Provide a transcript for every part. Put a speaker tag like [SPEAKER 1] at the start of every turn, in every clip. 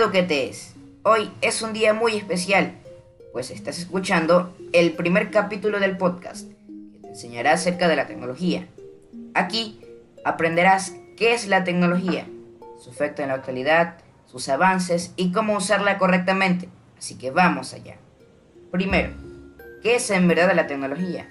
[SPEAKER 1] Duquetes, hoy es un día muy especial, pues estás escuchando el primer capítulo del podcast que te enseñará acerca de la tecnología. Aquí aprenderás qué es la tecnología, su efecto en la actualidad, sus avances y cómo usarla correctamente. Así que vamos allá. Primero, ¿qué es en verdad la tecnología?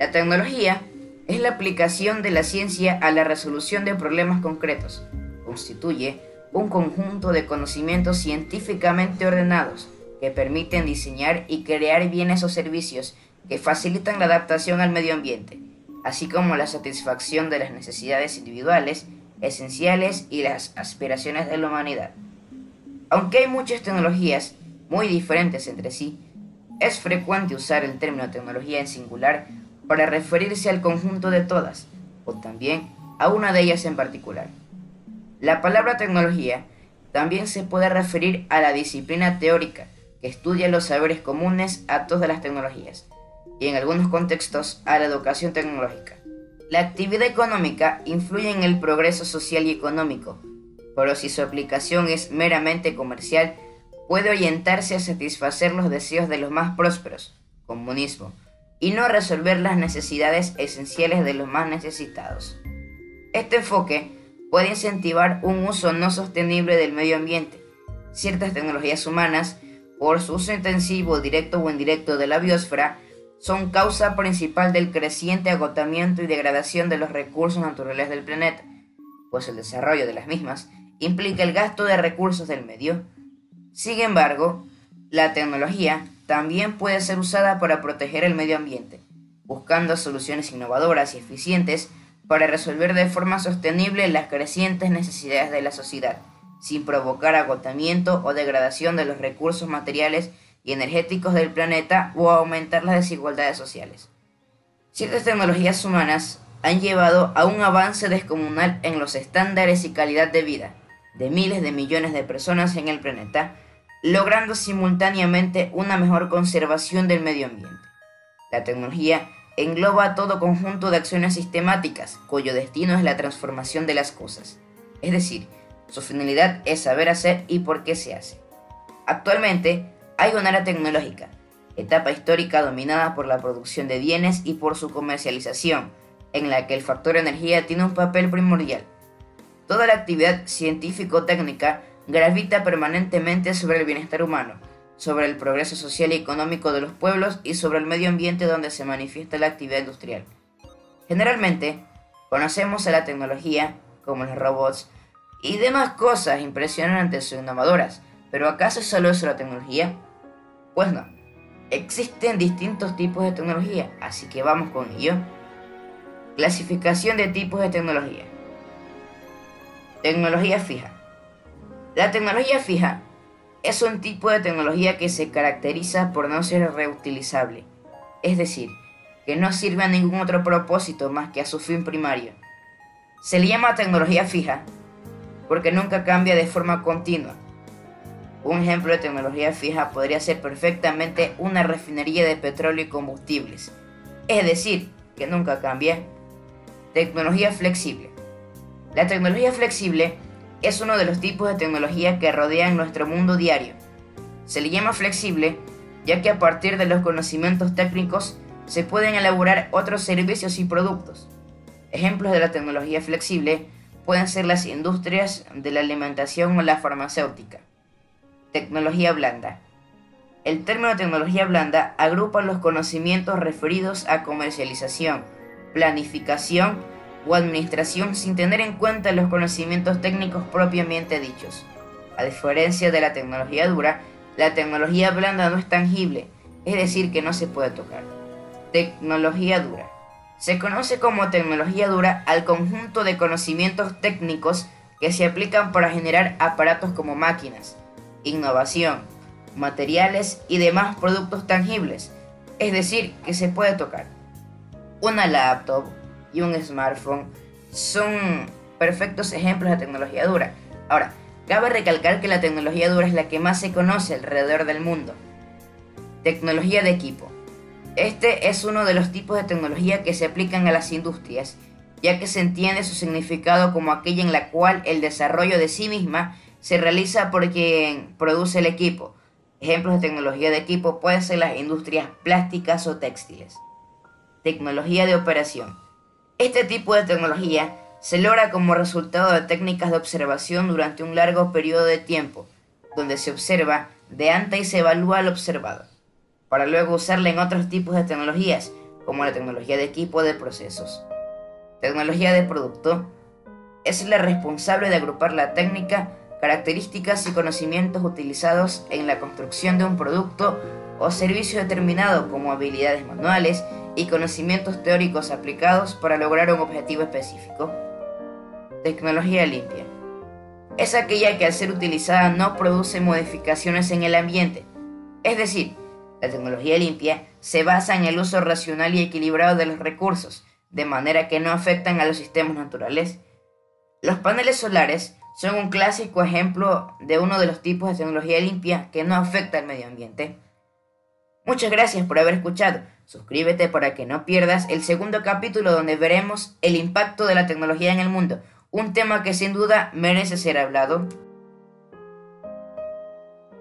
[SPEAKER 1] La tecnología es la aplicación de la ciencia a la resolución de problemas concretos. Constituye un conjunto de conocimientos científicamente ordenados que permiten diseñar y crear bienes o servicios que facilitan la adaptación al medio ambiente, así como la satisfacción de las necesidades individuales, esenciales y las aspiraciones de la humanidad. Aunque hay muchas tecnologías muy diferentes entre sí, es frecuente usar el término tecnología en singular para referirse al conjunto de todas, o también a una de ellas en particular. La palabra tecnología también se puede referir a la disciplina teórica que estudia los saberes comunes a todas las tecnologías, y en algunos contextos a la educación tecnológica. La actividad económica influye en el progreso social y económico, pero si su aplicación es meramente comercial, puede orientarse a satisfacer los deseos de los más prósperos, comunismo, y no resolver las necesidades esenciales de los más necesitados. Este enfoque puede incentivar un uso no sostenible del medio ambiente. Ciertas tecnologías humanas, por su uso intensivo, directo o indirecto de la biosfera, son causa principal del creciente agotamiento y degradación de los recursos naturales del planeta, pues el desarrollo de las mismas implica el gasto de recursos del medio. Sin embargo, la tecnología también puede ser usada para proteger el medio ambiente, buscando soluciones innovadoras y eficientes para resolver de forma sostenible las crecientes necesidades de la sociedad, sin provocar agotamiento o degradación de los recursos materiales y energéticos del planeta o aumentar las desigualdades sociales. Ciertas tecnologías humanas han llevado a un avance descomunal en los estándares y calidad de vida de miles de millones de personas en el planeta, logrando simultáneamente una mejor conservación del medio ambiente. La tecnología engloba todo conjunto de acciones sistemáticas cuyo destino es la transformación de las cosas, es decir, su finalidad es saber hacer y por qué se hace. Actualmente hay una era tecnológica, etapa histórica dominada por la producción de bienes y por su comercialización, en la que el factor energía tiene un papel primordial. Toda la actividad científico-técnica gravita permanentemente sobre el bienestar humano, sobre el progreso social y económico de los pueblos y sobre el medio ambiente donde se manifiesta la actividad industrial. Generalmente, conocemos a la tecnología, como los robots, y demás cosas impresionantes o innovadoras, pero ¿acaso es solo eso la tecnología? Pues no, existen distintos tipos de tecnología, así que vamos con ello. Clasificación de tipos de tecnología. Tecnología fija. La tecnología fija es un tipo de tecnología que se caracteriza por no ser reutilizable, es decir, que no sirve a ningún otro propósito más que a su fin primario. Se le llama tecnología fija porque nunca cambia de forma continua. Un ejemplo de tecnología fija podría ser perfectamente una refinería de petróleo y combustibles, es decir, que nunca cambia. Tecnología flexible. La tecnología flexible es uno de los tipos de tecnología que rodean nuestro mundo diario. Se le llama flexible ya que a partir de los conocimientos técnicos se pueden elaborar otros servicios y productos. Ejemplos de la tecnología flexible pueden ser las industrias de la alimentación o la farmacéutica. Tecnología blanda. El término tecnología blanda agrupa los conocimientos referidos a comercialización, planificación o administración sin tener en cuenta los conocimientos técnicos propiamente dichos. A diferencia de la tecnología dura, la tecnología blanda no es tangible, es decir, que no se puede tocar. Tecnología dura. Se conoce como tecnología dura al conjunto de conocimientos técnicos que se aplican para generar aparatos como máquinas, innovación, materiales y demás productos tangibles, es decir, que se puede tocar. Una laptop, y un smartphone son perfectos ejemplos de tecnología dura. Ahora, cabe recalcar que la tecnología dura es la que más se conoce alrededor del mundo. Tecnología de equipo. Este es uno de los tipos de tecnología que se aplican a las industrias, ya que se entiende su significado como aquella en la cual el desarrollo de sí misma se realiza por quien produce el equipo. Ejemplos de tecnología de equipo pueden ser las industrias plásticas o textiles. Tecnología de operación. Este tipo de tecnología se logra como resultado de técnicas de observación durante un largo periodo de tiempo, donde se observa de antes y se evalúa lo observado, para luego usarla en otros tipos de tecnologías, como la tecnología de equipo de procesos. Tecnología de producto es la responsable de agrupar la técnica, características y conocimientos utilizados en la construcción de un producto o servicio determinado como habilidades manuales y conocimientos teóricos aplicados para lograr un objetivo específico. Tecnología limpia. Es aquella que al ser utilizada no produce modificaciones en el ambiente. Es decir, la tecnología limpia se basa en el uso racional y equilibrado de los recursos, de manera que no afectan a los sistemas naturales. Los paneles solares son un clásico ejemplo de uno de los tipos de tecnología limpia que no afecta al medio ambiente. Muchas gracias por haber escuchado. Suscríbete para que no pierdas el segundo capítulo donde veremos el impacto de la tecnología en el mundo, un tema que sin duda merece ser hablado.